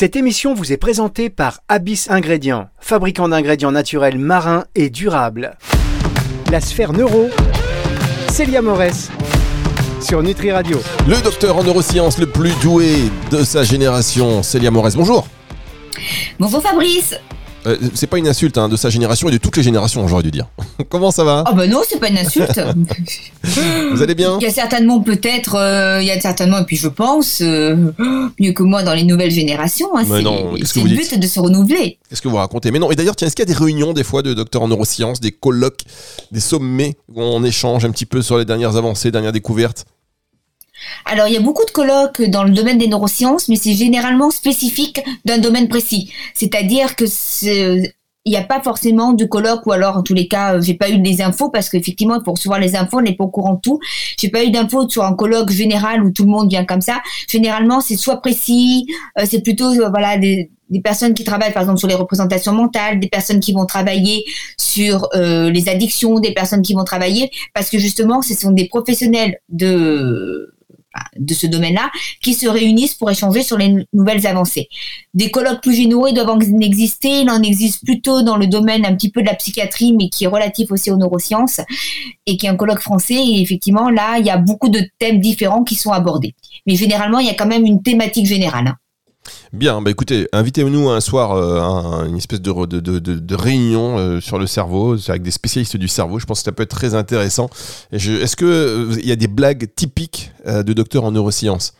Cette émission vous est présentée par Abyss Ingrédients, fabricant d'ingrédients naturels marins et durables. La sphère neuro, Célia Morès, sur Nutri Radio. Le docteur en neurosciences le plus doué de sa génération, Célia Morès. Bonjour. Bonjour Fabrice. Euh, c'est pas une insulte hein, de sa génération et de toutes les générations, j'aurais dû dire. Comment ça va Oh bah non, c'est pas une insulte. Vous allez bien Il y a certainement peut-être, euh, il y a certainement, et puis je pense, euh, mieux que moi dans les nouvelles générations. Hein, Mais c'est vous le but de se renouveler. Qu'est-ce que vous racontez Mais non, et d'ailleurs, tiens, est-ce qu'il y a des réunions des fois de docteurs en neurosciences, des colloques, des sommets où on échange un petit peu sur les dernières avancées, dernières découvertes Alors il y a beaucoup de colloques dans le domaine des neurosciences, mais c'est généralement spécifique d'un domaine précis. C'est-à-dire que il n'y a pas forcément de colloque ou alors en tous les cas euh, j'ai pas eu les infos parce qu'effectivement faut recevoir les infos on n'est pas au courant de tout j'ai pas eu d'infos sur un colloque général où tout le monde vient comme ça généralement c'est soit précis euh, c'est plutôt euh, voilà des, des personnes qui travaillent par exemple sur les représentations mentales des personnes qui vont travailler sur les addictions des personnes qui vont travailler parce que justement ce sont des professionnels de de ce domaine-là qui se réunissent pour échanger sur les nouvelles avancées. Des colloques plus généraux doivent en exister, il en existe plutôt dans le domaine un petit peu de la psychiatrie, mais qui est relatif aussi aux neurosciences, et qui est un colloque français, et effectivement, là, il y a beaucoup de thèmes différents qui sont abordés. Mais généralement, il y a quand même une thématique générale. Bien, bah écoutez, invitez-nous un soir euh, à une espèce de, de, de- réunion euh, sur le cerveau, avec des spécialistes du cerveau. Je pense que ça peut être très intéressant. Est-ce qu'il y a des blagues typiques euh, de docteurs en neurosciences?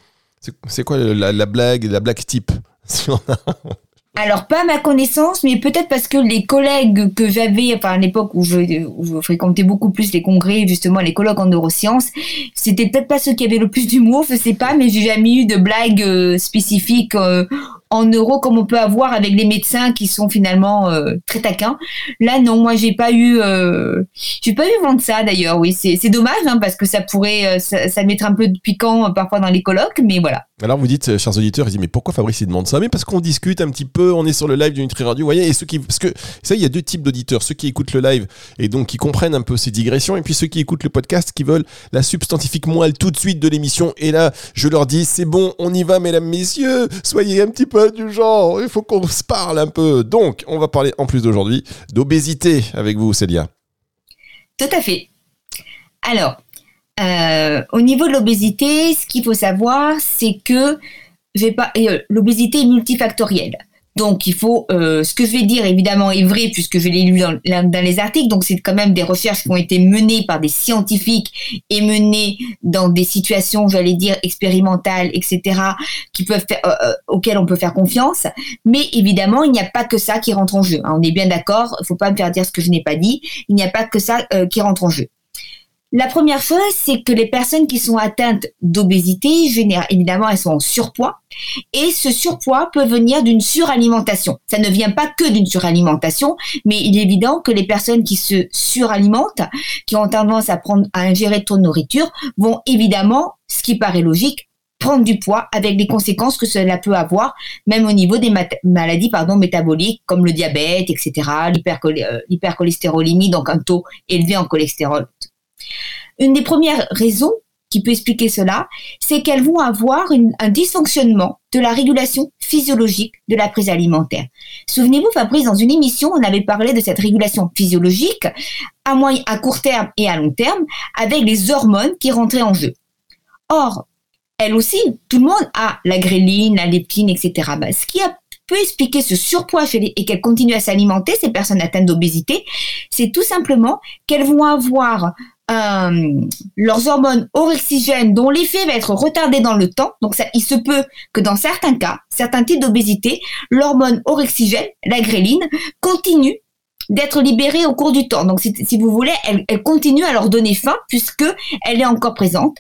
C'est quoi la, la blague, la blague type? Alors, pas ma connaissance, mais peut-être parce que les collègues que j'avais, enfin, à l'époque où je, où je fréquentais beaucoup plus les congrès, justement, les colloques en neurosciences, c'était peut-être pas ceux qui avaient le plus d'humour, je sais pas, mais j'ai jamais eu de blagues euh, spécifiques euh, en neuro comme on peut avoir avec les médecins qui sont finalement euh, très taquins. Là, non, moi, j'ai pas eu, euh, j'ai pas eu vent de ça, d'ailleurs, oui. C'est dommage, hein, parce que ça pourrait, euh, ça, ça mettrait un peu de piquant euh, parfois dans les colloques, mais voilà. Alors vous dites, chers auditeurs, ils disent mais pourquoi Fabrice il demande ça? Mais parce qu'on discute un petit peu, on est sur le live du Nutri Radio, vous voyez, et ceux qui, parce que ça, il y a deux types d'auditeurs, ceux qui écoutent le live et donc qui comprennent un peu ces digressions, et puis ceux qui écoutent le podcast qui veulent la substantifique moelle tout de suite de l'émission. Et là, je leur dis, c'est bon, on y va, mesdames, messieurs, soyez un petit peu du genre, il faut qu'on se parle un peu. Donc, on va parler en plus d'aujourd'hui d'obésité avec vous, Célia. Tout à fait. Alors, euh, au niveau de l'obésité, ce qu'il faut savoir, c'est que euh, l'obésité est multifactorielle. Donc, il faut, euh, ce que je vais dire évidemment est vrai puisque je l'ai lu dans, les articles. Donc, c'est quand même des recherches qui ont été menées par des scientifiques et menées dans des situations, j'allais dire expérimentales, etc., euh, euh, auxquelles on peut faire confiance. Mais évidemment, il n'y a pas que ça qui rentre en jeu. hein. On est bien d'accord. Il faut pas me faire dire ce que je n'ai pas dit. Il n'y a pas que ça qui rentre en jeu. La première chose, c'est que les personnes qui sont atteintes d'obésité, évidemment, elles sont en surpoids. Et ce surpoids peut venir d'une suralimentation. Ça ne vient pas que d'une suralimentation, mais il est évident que les personnes qui se suralimentent, qui ont tendance à prendre, à ingérer trop de nourriture, vont évidemment, ce qui paraît logique, prendre du poids avec les conséquences que cela peut avoir, même au niveau des maladies pardon, métaboliques comme le diabète, etc., euh, l'hypercholestérolémie, donc un taux élevé en cholestérol. Une des premières raisons qui peut expliquer cela, c'est qu'elles vont avoir un dysfonctionnement de la régulation physiologique de la prise alimentaire. Souvenez-vous, Fabrice, dans une émission, on avait parlé de cette régulation physiologique à, moyen, à court terme et à long terme avec les hormones qui rentraient en jeu. Or, elle aussi, tout le monde a la gréline, la leptine, etc. Bah, ce qui a peut expliquer ce surpoids chez les- et qu'elles continuent à s'alimenter, ces personnes atteintes d'obésité, c'est tout simplement qu'elles vont avoir euh, leurs hormones orexigènes dont l'effet va être retardé dans le temps. Donc ça, il se peut que dans certains cas, certains types d'obésité, l'hormone orexigène, la gréline, continue d'être libérée au cours du temps. Donc si, si vous voulez, elle, elle continue à leur donner faim puisque elle est encore présente.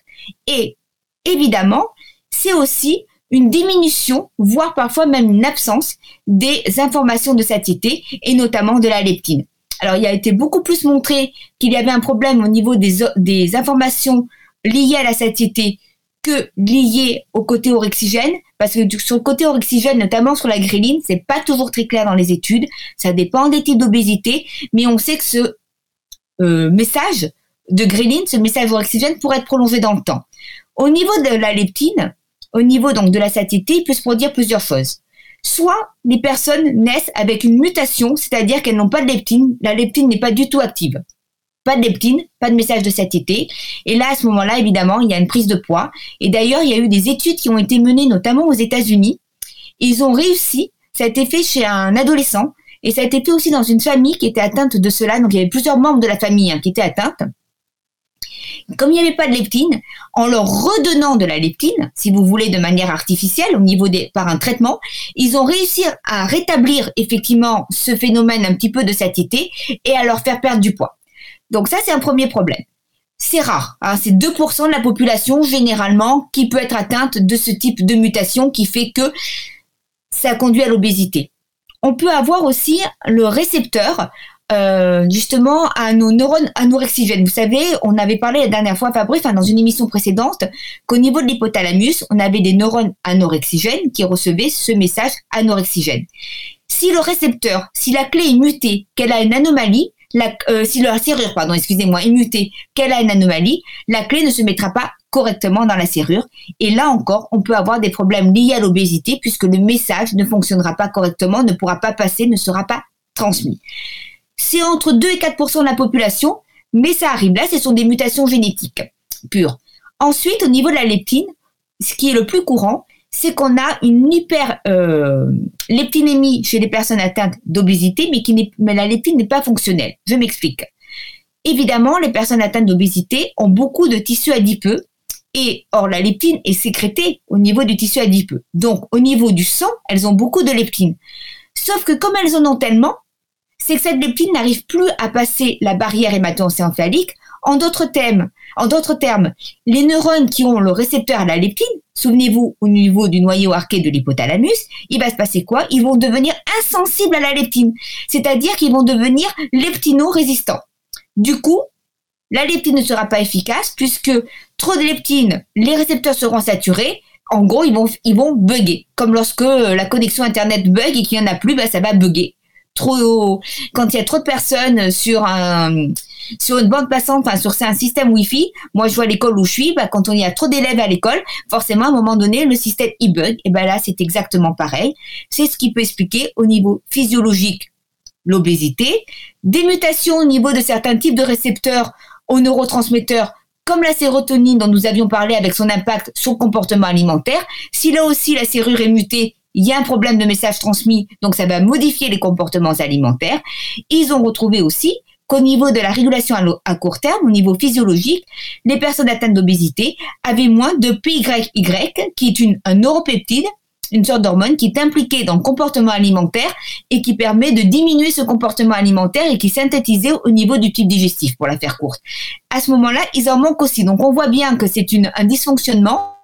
Et évidemment, c'est aussi une diminution, voire parfois même une absence des informations de satiété et notamment de la leptine. Alors, il a été beaucoup plus montré qu'il y avait un problème au niveau des, des informations liées à la satiété que liées au côté orexigène, parce que sur le côté orexigène, notamment sur la gréline, c'est pas toujours très clair dans les études. Ça dépend des types d'obésité, mais on sait que ce euh, message de gréline, ce message orexigène pourrait être prolongé dans le temps. Au niveau de la leptine, au niveau donc de la satiété, il peut se produire plusieurs choses. Soit les personnes naissent avec une mutation, c'est-à-dire qu'elles n'ont pas de leptine, la leptine n'est pas du tout active. Pas de leptine, pas de message de satiété. Et là, à ce moment-là, évidemment, il y a une prise de poids. Et d'ailleurs, il y a eu des études qui ont été menées notamment aux États-Unis. Ils ont réussi, ça a été fait chez un adolescent, et ça a été fait aussi dans une famille qui était atteinte de cela. Donc, il y avait plusieurs membres de la famille hein, qui étaient atteintes. Comme il n'y avait pas de leptine, en leur redonnant de la leptine, si vous voulez de manière artificielle, au niveau par un traitement, ils ont réussi à rétablir effectivement ce phénomène un petit peu de satiété et à leur faire perdre du poids. Donc ça, c'est un premier problème. C'est rare, hein, c'est 2% de la population généralement qui peut être atteinte de ce type de mutation qui fait que ça conduit à l'obésité. On peut avoir aussi le récepteur euh, justement à nos neurones anorexigènes. Vous savez, on avait parlé la dernière fois, Fabrice, enfin, dans une émission précédente, qu'au niveau de l'hypothalamus, on avait des neurones anorexigènes qui recevaient ce message anorexigène. Si le récepteur, si la clé est mutée, qu'elle a une anomalie, euh, si la serrure, pardon, excusez-moi, est mutée, qu'elle a une anomalie, la clé ne se mettra pas correctement dans la serrure. Et là encore, on peut avoir des problèmes liés à l'obésité puisque le message ne fonctionnera pas correctement, ne pourra pas passer, ne sera pas transmis c'est entre 2 et 4% de la population, mais ça arrive. Là, ce sont des mutations génétiques pures. Ensuite, au niveau de la leptine, ce qui est le plus courant, c'est qu'on a une hyper euh, leptinémie chez les personnes atteintes d'obésité, mais, mais la leptine n'est pas fonctionnelle. Je m'explique. Évidemment, les personnes atteintes d'obésité ont beaucoup de tissus adipeux, et or la leptine est sécrétée au niveau du tissu adipeux. Donc, au niveau du sang, elles ont beaucoup de leptine. Sauf que comme elles en ont tellement, c'est que cette leptine n'arrive plus à passer la barrière hémato-encéphalique. En d'autres termes, en d'autres termes, les neurones qui ont le récepteur à la leptine, souvenez-vous au niveau du noyau arqué de l'hypothalamus, il va se passer quoi? Ils vont devenir insensibles à la leptine, c'est-à-dire qu'ils vont devenir leptino-résistants. Du coup, la leptine ne sera pas efficace puisque trop de leptine, les récepteurs seront saturés. En gros, ils vont, ils vont bugger. Comme lorsque la connexion Internet bug et qu'il n'y en a plus, bah, ça va bugger trop, quand il y a trop de personnes sur un, sur une bande passante, enfin sur un système Wi-Fi, moi je vois l'école où je suis, bah, quand on y a trop d'élèves à l'école, forcément à un moment donné le système e bug. Et ben là c'est exactement pareil. C'est ce qui peut expliquer au niveau physiologique l'obésité, des mutations au niveau de certains types de récepteurs aux neurotransmetteurs comme la sérotonine dont nous avions parlé avec son impact sur le comportement alimentaire. Si là aussi la serrure est mutée, il y a un problème de message transmis, donc ça va modifier les comportements alimentaires. Ils ont retrouvé aussi qu'au niveau de la régulation à, court terme, au niveau physiologique, les personnes atteintes d'obésité avaient moins de PYY, qui est une, un neuropeptide, une sorte d'hormone qui est impliquée dans le comportement alimentaire et qui permet de diminuer ce comportement alimentaire et qui est synthétisé au niveau du tube digestif, pour la faire courte. À ce moment-là, ils en manquent aussi. Donc on voit bien que c'est un dysfonctionnement.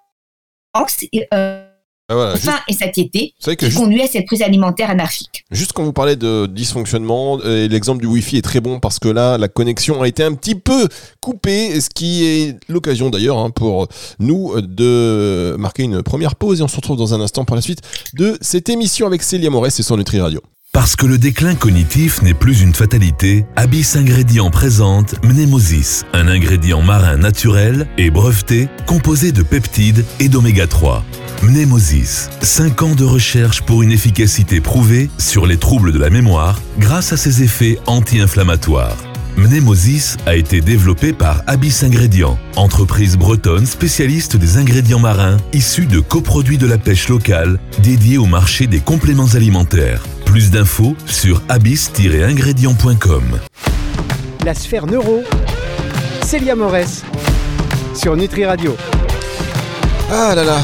Euh, ah, faim et satiété qui conduit à cette prise alimentaire anarchique. Juste quand vous parlez de dysfonctionnement, euh, l'exemple du Wi-Fi est très bon parce que là, la connexion a été un petit peu coupée, ce qui est l'occasion d'ailleurs hein, pour nous de marquer une première pause et on se retrouve dans un instant pour la suite de cette émission avec Célia Morès et son Nutri Radio. Parce que le déclin cognitif n'est plus une fatalité, Abyss Ingrédients présente Mnemosis, un ingrédient marin naturel et breveté composé de peptides et d'oméga 3. Mnemosis, 5 ans de recherche pour une efficacité prouvée sur les troubles de la mémoire grâce à ses effets anti-inflammatoires. Mnemosis a été développé par Abyss Ingrédients, entreprise bretonne spécialiste des ingrédients marins issus de coproduits de la pêche locale dédiés au marché des compléments alimentaires. Plus d'infos sur abyss-ingrédients.com. La sphère neuro, Célia Morès, sur Nutri Radio. Ah là là,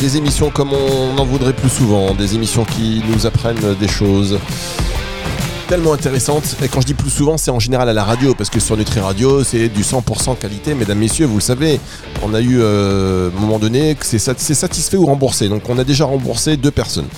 des émissions comme on en voudrait plus souvent, des émissions qui nous apprennent des choses tellement intéressantes. Et quand je dis plus souvent, c'est en général à la radio, parce que sur Nutri Radio, c'est du 100% qualité, mesdames, messieurs, vous le savez. On a eu, euh, un moment donné, que c'est satisfait ou remboursé. Donc on a déjà remboursé deux personnes.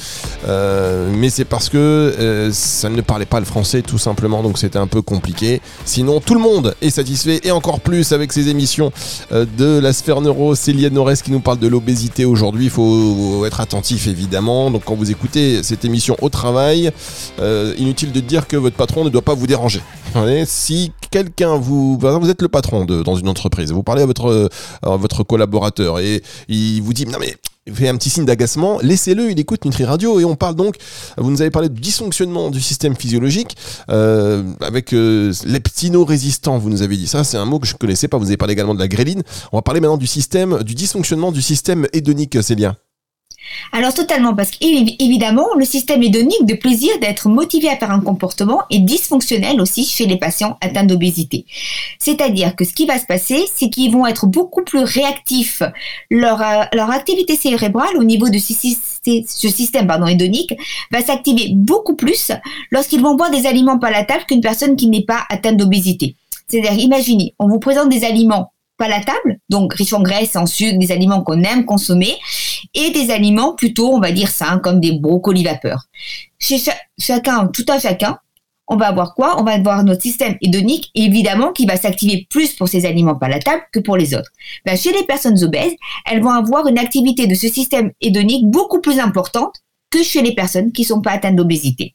Euh, mais c'est parce que euh, ça ne parlait pas le français, tout simplement, donc c'était un peu compliqué. Sinon, tout le monde est satisfait, et encore plus avec ces émissions de la sphère neuro. Célia Norès qui nous parle de l'obésité aujourd'hui. Il faut être attentif, évidemment. Donc quand vous écoutez cette émission au travail, inutile de dire que votre patron ne doit pas vous déranger. Si quelqu'un vous, vous êtes le patron dans une entreprise, vous parlez à votre, votre collaborateur et il vous dit non mais fait un petit signe d'agacement, laissez-le, il écoute Nutri Radio et on parle donc, vous nous avez parlé du dysfonctionnement du système physiologique euh, avec euh, leptino-résistant, vous nous avez dit ça, c'est un mot que je ne connaissais pas, vous avez parlé également de la gréline. On va parler maintenant du système, du dysfonctionnement du système hédonique, Célia. Alors totalement, parce qu'évidemment, le système hédonique de plaisir d'être motivé à faire un comportement est dysfonctionnel aussi chez les patients atteints d'obésité. C'est-à-dire que ce qui va se passer, c'est qu'ils vont être beaucoup plus réactifs. Leur, euh, activité cérébrale au niveau de ce, système pardon, hédonique va s'activer beaucoup plus lorsqu'ils vont boire des aliments palatables qu'une personne qui n'est pas atteinte d'obésité. C'est-à-dire, imaginez, on vous présente des aliments palatable, donc riche en graisse, en sucre, des aliments qu'on aime consommer, et des aliments plutôt, on va dire sains, comme des brocolis vapeur. Chez chacun, tout un chacun, on va avoir quoi? On va avoir notre système hédonique, évidemment, qui va s'activer plus pour ces aliments palatables que pour les autres. Ben, chez les personnes obèses, elles vont avoir une activité de ce système hédonique beaucoup plus importante que chez les personnes qui ne sont pas atteintes d'obésité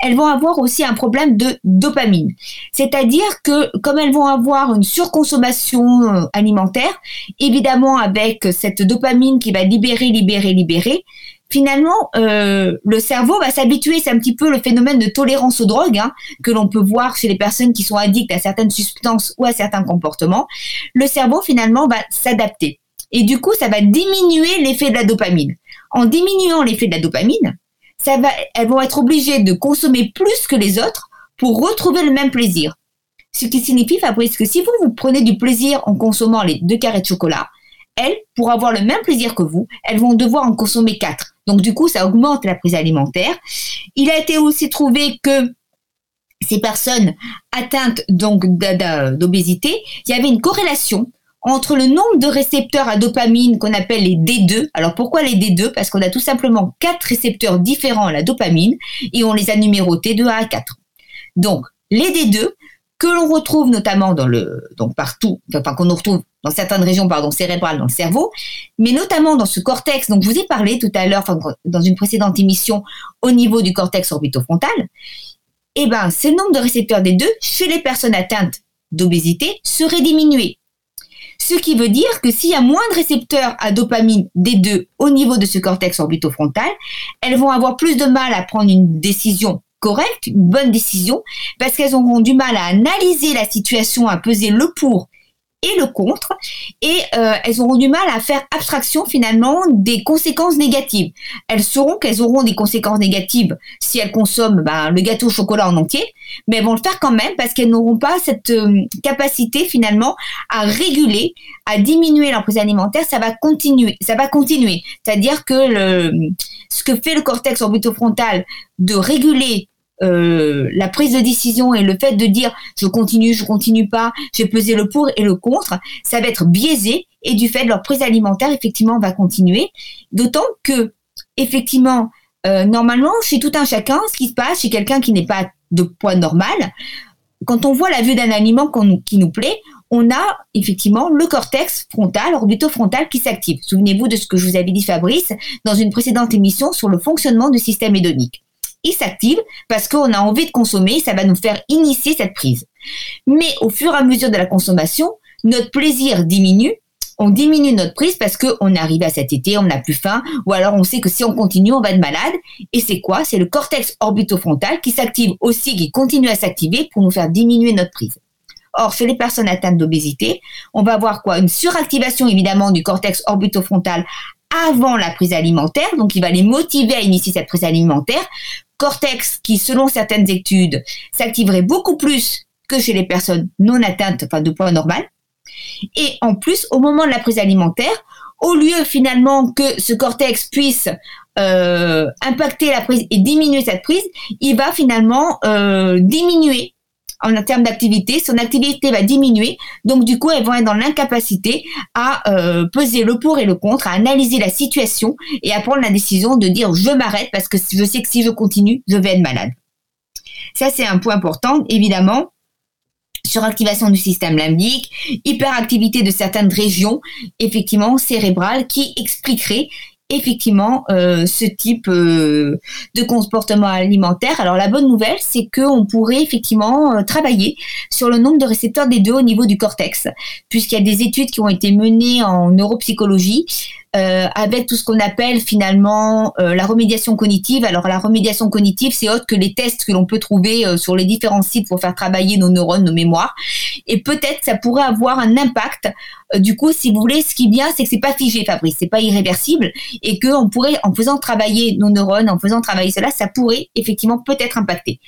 elles vont avoir aussi un problème de dopamine. C'est-à-dire que comme elles vont avoir une surconsommation euh, alimentaire, évidemment avec cette dopamine qui va libérer, libérer, libérer, finalement, euh, le cerveau va s'habituer. C'est un petit peu le phénomène de tolérance aux drogues hein, que l'on peut voir chez les personnes qui sont addictes à certaines substances ou à certains comportements. Le cerveau, finalement, va s'adapter. Et du coup, ça va diminuer l'effet de la dopamine. En diminuant l'effet de la dopamine, elles vont être obligées de consommer plus que les autres pour retrouver le même plaisir. Ce qui signifie, Fabrice, que si vous, vous prenez du plaisir en consommant les deux carrés de chocolat, elles, pour avoir le même plaisir que vous, elles vont devoir en consommer quatre. Donc du coup, ça augmente la prise alimentaire. Il a été aussi trouvé que ces personnes atteintes donc d'obésité, il y avait une corrélation entre le nombre de récepteurs à dopamine qu'on appelle les D2. Alors pourquoi les D2 Parce qu'on a tout simplement quatre récepteurs différents à la dopamine et on les a numérotés de 1 à 4. Donc les D2 que l'on retrouve notamment dans le donc partout, enfin qu'on retrouve dans certaines régions pardon cérébrales dans le cerveau, mais notamment dans ce cortex dont je vous ai parlé tout à l'heure dans une précédente émission au niveau du cortex orbitofrontal. Eh ben, ce nombre de récepteurs D2 chez les personnes atteintes d'obésité serait diminué. Ce qui veut dire que s'il y a moins de récepteurs à dopamine des deux au niveau de ce cortex orbitofrontal, elles vont avoir plus de mal à prendre une décision correcte, une bonne décision, parce qu'elles auront du mal à analyser la situation, à peser le pour et le contre, et euh, elles auront du mal à faire abstraction finalement des conséquences négatives. Elles sauront qu'elles auront des conséquences négatives si elles consomment ben, le gâteau au chocolat en entier, mais elles vont le faire quand même parce qu'elles n'auront pas cette euh, capacité finalement à réguler, à diminuer leur prise alimentaire. Ça va continuer, ça va continuer. C'est-à-dire que le, ce que fait le cortex orbitofrontal de réguler euh, la prise de décision et le fait de dire je continue, je continue pas, j'ai pesé le pour et le contre, ça va être biaisé et du fait de leur prise alimentaire effectivement va continuer. D'autant que effectivement euh, normalement chez tout un chacun, ce qui se passe chez quelqu'un qui n'est pas de poids normal, quand on voit la vue d'un aliment qui nous plaît, on a effectivement le cortex frontal, orbitofrontal qui s'active. Souvenez-vous de ce que je vous avais dit Fabrice dans une précédente émission sur le fonctionnement du système hédonique il s'active parce qu'on a envie de consommer, ça va nous faire initier cette prise. Mais au fur et à mesure de la consommation, notre plaisir diminue, on diminue notre prise parce qu'on arrive à cet été, on n'a plus faim, ou alors on sait que si on continue, on va être malade. Et c'est quoi? C'est le cortex orbitofrontal qui s'active aussi, qui continue à s'activer pour nous faire diminuer notre prise. Or, chez les personnes atteintes d'obésité, on va avoir quoi? Une suractivation évidemment du cortex orbitofrontal avant la prise alimentaire, donc il va les motiver à initier cette prise alimentaire cortex qui, selon certaines études, s'activerait beaucoup plus que chez les personnes non atteintes enfin, de poids normal. Et en plus, au moment de la prise alimentaire, au lieu finalement que ce cortex puisse euh, impacter la prise et diminuer cette prise, il va finalement euh, diminuer en termes d'activité, son activité va diminuer. Donc du coup, elles vont être dans l'incapacité à euh, peser le pour et le contre, à analyser la situation et à prendre la décision de dire je m'arrête parce que je sais que si je continue, je vais être malade. Ça, c'est un point important, évidemment suractivation du système limbique, hyperactivité de certaines régions, effectivement, cérébrales, qui expliquerait effectivement euh, ce type euh, de comportement alimentaire. Alors la bonne nouvelle, c'est qu'on pourrait effectivement euh, travailler sur le nombre de récepteurs des deux au niveau du cortex, puisqu'il y a des études qui ont été menées en neuropsychologie euh, avec tout ce qu'on appelle finalement euh, la remédiation cognitive. Alors la remédiation cognitive, c'est autre que les tests que l'on peut trouver euh, sur les différents sites pour faire travailler nos neurones, nos mémoires. Et peut-être ça pourrait avoir un impact. du coup, si vous voulez, ce qui est bien, c'est que c'est pas figé, Fabrice, c'est pas irréversible, et que on pourrait, en faisant travailler nos neurones, en faisant travailler cela, ça pourrait effectivement peut-être impacter.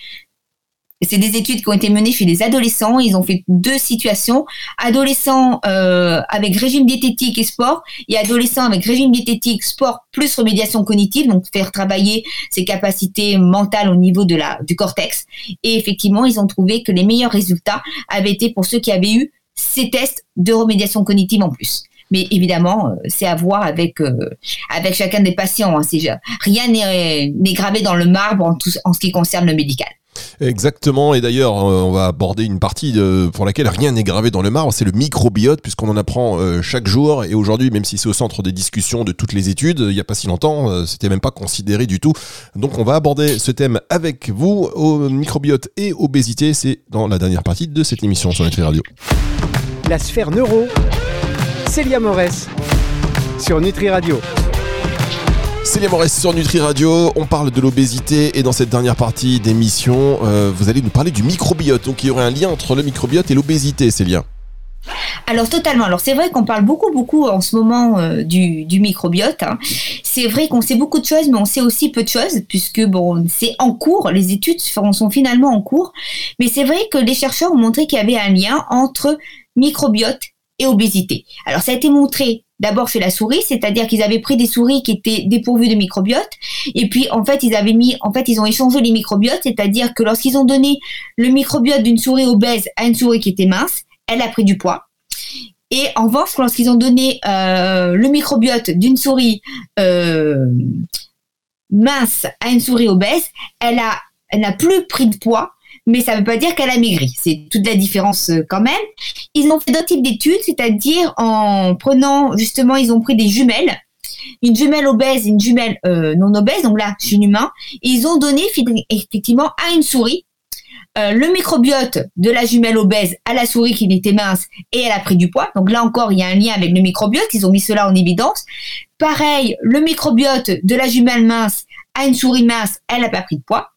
C'est des études qui ont été menées chez des adolescents. Ils ont fait deux situations adolescents euh, avec régime diététique et sport, et adolescents avec régime diététique, sport plus remédiation cognitive, donc faire travailler ses capacités mentales au niveau de la du cortex. Et effectivement, ils ont trouvé que les meilleurs résultats avaient été pour ceux qui avaient eu ces tests de remédiation cognitive en plus. Mais évidemment, euh, c'est à voir avec euh, avec chacun des patients. Hein, rien n'est gravé dans le marbre en, tout, en ce qui concerne le médical. Exactement, et d'ailleurs, euh, on va aborder une partie pour laquelle rien n'est gravé dans le marbre, c'est le microbiote, puisqu'on en apprend euh, chaque jour. Et aujourd'hui, même si c'est au centre des discussions de toutes les études, il n'y a pas si longtemps, euh, c'était même pas considéré du tout. Donc, on va aborder ce thème avec vous, au microbiote et obésité. C'est dans la dernière partie de cette émission sur Nutri Radio. La sphère neuro, Célia Morès, sur Nutri Radio. Célia Morès sur Nutri Radio, on parle de l'obésité et dans cette dernière partie d'émission, euh, vous allez nous parler du microbiote. Donc il y aurait un lien entre le microbiote et l'obésité, Célia. Alors totalement. Alors c'est vrai qu'on parle beaucoup beaucoup en ce moment euh, du, microbiote. Hein. C'est vrai qu'on sait beaucoup de choses, mais on sait aussi peu de choses puisque bon c'est en cours. Les études sont finalement en cours, mais c'est vrai que les chercheurs ont montré qu'il y avait un lien entre microbiote et obésité. Alors ça a été montré d'abord chez la souris, c'est-à-dire qu'ils avaient pris des souris qui étaient dépourvues de microbiote, et puis en fait ils avaient mis, en fait ils ont échangé les microbiotes, c'est-à-dire que lorsqu'ils ont donné le microbiote d'une souris obèse à une souris qui était mince, elle a pris du poids. Et en revanche, lorsqu'ils ont donné euh, le microbiote d'une souris euh, mince à une souris obèse, elle n'a plus pris de poids mais ça ne veut pas dire qu'elle a maigri. C'est toute la différence euh, quand même. Ils ont fait d'autres types d'études, c'est-à-dire en prenant justement, ils ont pris des jumelles, une jumelle obèse, une jumelle euh, non obèse, donc là, chez un humain. ils ont donné effectivement à une souris euh, le microbiote de la jumelle obèse à la souris qui était mince et elle a pris du poids. Donc là encore, il y a un lien avec le microbiote. Ils ont mis cela en évidence. Pareil, le microbiote de la jumelle mince à une souris mince, elle n'a pas pris de poids.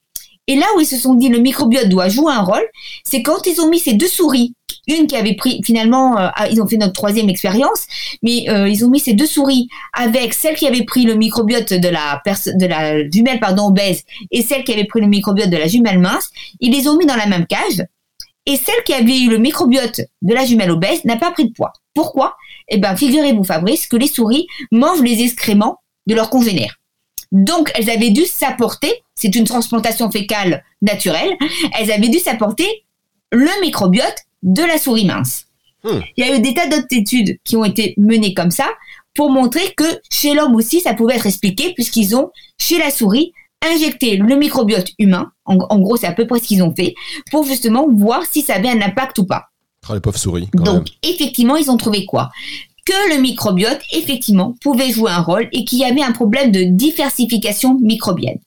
Et là où ils se sont dit le microbiote doit jouer un rôle, c'est quand ils ont mis ces deux souris, une qui avait pris finalement, euh, ah, ils ont fait notre troisième expérience, mais euh, ils ont mis ces deux souris avec celle qui avait pris le microbiote de la jumelle pardon obèse et celle qui avait pris le microbiote de la jumelle mince, ils les ont mis dans la même cage. Et celle qui avait eu le microbiote de la jumelle obèse n'a pas pris de poids. Pourquoi? Eh bien, figurez-vous, Fabrice, que les souris mangent les excréments de leurs congénères. Donc, elles avaient dû s'apporter, c'est une transplantation fécale naturelle, elles avaient dû s'apporter le microbiote de la souris mince. Hmm. Il y a eu des tas d'autres études qui ont été menées comme ça pour montrer que chez l'homme aussi, ça pouvait être expliqué puisqu'ils ont, chez la souris, injecté le microbiote humain, en, gros c'est à peu près ce qu'ils ont fait, pour justement voir si ça avait un impact ou pas. Ah, les pauvres souris. Donc, effectivement, ils ont trouvé quoi? Que le microbiote, effectivement, pouvait jouer un rôle et qu'il y avait un problème de diversification microbienne.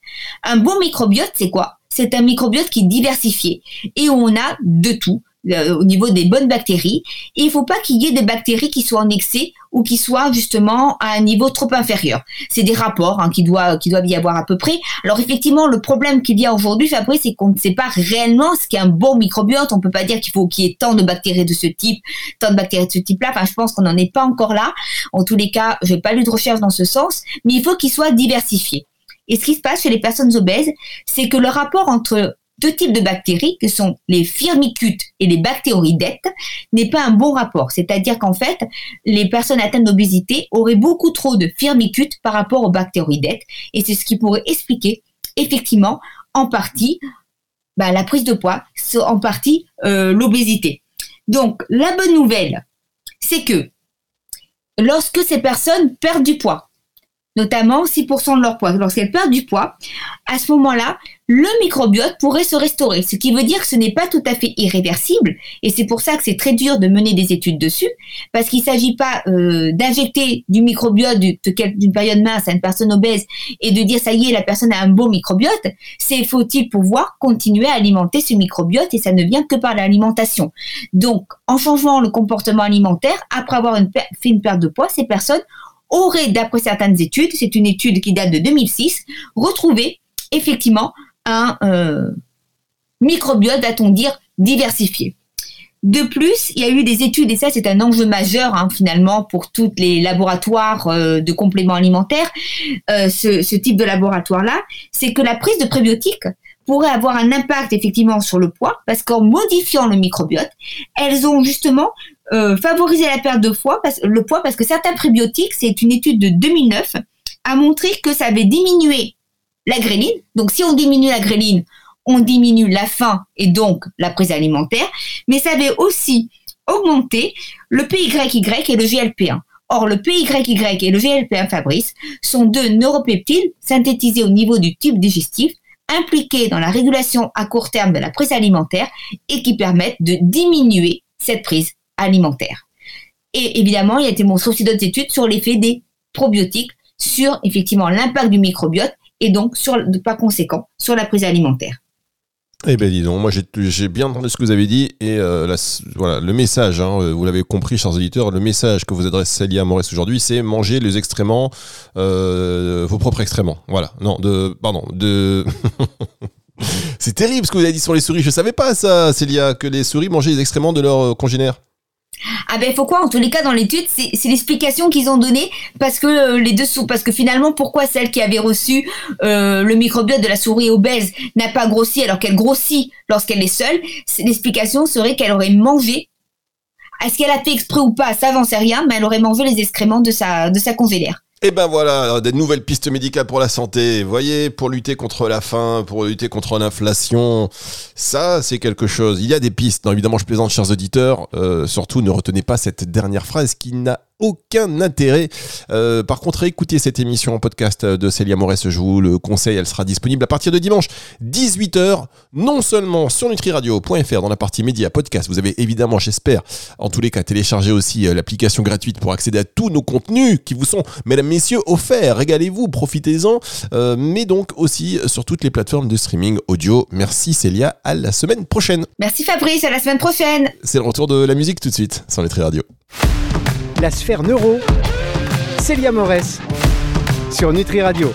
Un bon microbiote, c'est quoi? C'est un microbiote qui est diversifié et où on a de tout, euh, au niveau des bonnes bactéries. Et il faut pas qu'il y ait des bactéries qui soient en excès ou qui soient justement à un niveau trop inférieur. C'est des rapports hein, qui, doivent, qui doivent y avoir à peu près. Alors effectivement, le problème qu'il y a aujourd'hui, Fabrice, c'est qu'on ne sait pas réellement ce qu'est un bon microbiote. On peut pas dire qu'il faut qu'il y ait tant de bactéries de ce type, tant de bactéries de ce type-là. Enfin, je pense qu'on n'en est pas encore là. En tous les cas, j'ai pas lu de recherche dans ce sens, mais il faut qu'il soit diversifié. Et ce qui se passe chez les personnes obèses, c'est que le rapport entre deux types de bactéries, que sont les firmicutes et les bactériodètes, n'est pas un bon rapport. C'est-à-dire qu'en fait, les personnes atteintes d'obésité auraient beaucoup trop de firmicutes par rapport aux bactériodètes, et c'est ce qui pourrait expliquer effectivement en partie bah, la prise de poids, en partie euh, l'obésité. Donc la bonne nouvelle, c'est que lorsque ces personnes perdent du poids, notamment 6% de leur poids. Lorsqu'elles perdent du poids, à ce moment-là, le microbiote pourrait se restaurer, ce qui veut dire que ce n'est pas tout à fait irréversible, et c'est pour ça que c'est très dur de mener des études dessus, parce qu'il ne s'agit pas euh, d'injecter du microbiote d'une période mince à une personne obèse et de dire ça y est, la personne a un bon microbiote, c'est faut-il pouvoir continuer à alimenter ce microbiote, et ça ne vient que par l'alimentation. Donc, en changeant le comportement alimentaire, après avoir fait une perte de poids, ces personnes aurait, d'après certaines études, c'est une étude qui date de 2006, retrouvé effectivement un euh, microbiote, va-t-on dire, diversifié. De plus, il y a eu des études, et ça c'est un enjeu majeur hein, finalement pour tous les laboratoires euh, de compléments alimentaires, euh, ce, ce, type de laboratoire-là, c'est que la prise de prébiotiques pourrait avoir un impact effectivement sur le poids, parce qu'en modifiant le microbiote, elles ont justement euh, favorisé la perte de poids, parce, le poids, parce que certains prébiotiques, c'est une étude de 2009, a montré que ça avait diminué la gréline. Donc si on diminue la gréline, on diminue la faim et donc la prise alimentaire, mais ça avait aussi augmenté le PYY et le GLP1. Or, le PYY et le GLP1 Fabrice sont deux neuropeptides synthétisés au niveau du tube digestif, impliqués dans la régulation à court terme de la prise alimentaire et qui permettent de diminuer cette prise alimentaire. Et évidemment, il y a été aussi d'autres études sur l'effet des probiotiques sur effectivement l'impact du microbiote et donc sur, par conséquent sur la prise alimentaire. Eh ben dis donc, moi j'ai bien entendu ce que vous avez dit et euh, voilà le message, hein, euh, vous l'avez compris, chers auditeurs, le message que vous adresse Célia Morès aujourd'hui, c'est manger les excréments, euh, vos propres excréments. Voilà, non, de, pardon, de. c'est terrible ce que vous avez dit sur les souris. Je savais pas ça, Célia, que les souris mangeaient les excréments de leurs congénères. Ah ben faut quoi En tous les cas, dans l'étude, c'est l'explication qu'ils ont donnée parce que euh, les dessous, parce que finalement, pourquoi celle qui avait reçu euh, le microbiote de la souris obèse n'a pas grossi alors qu'elle grossit lorsqu'elle est seule L'explication serait qu'elle aurait mangé. Est-ce qu'elle a fait exprès ou pas Ça, j'en sais rien, mais elle aurait mangé les excréments de sa de sa congénère. Et ben voilà, des nouvelles pistes médicales pour la santé. Vous voyez, pour lutter contre la faim, pour lutter contre l'inflation, ça c'est quelque chose. Il y a des pistes. Non, évidemment, je plaisante, chers auditeurs. Euh, surtout, ne retenez pas cette dernière phrase qui n'a aucun intérêt. Euh, par contre, écoutez cette émission en podcast de Célia Morès, je vous le conseille, elle sera disponible à partir de dimanche 18h, non seulement sur nutriradio.fr dans la partie média podcast. Vous avez évidemment, j'espère, en tous les cas, téléchargé aussi euh, l'application gratuite pour accéder à tous nos contenus qui vous sont, mesdames, messieurs, offerts. Régalez-vous, profitez-en, euh, mais donc aussi sur toutes les plateformes de streaming audio. Merci Célia, à la semaine prochaine. Merci Fabrice, à la semaine prochaine. C'est le retour de la musique tout de suite sur Nutri Radio la sphère neuro, Célia Morès, sur Nutri Radio.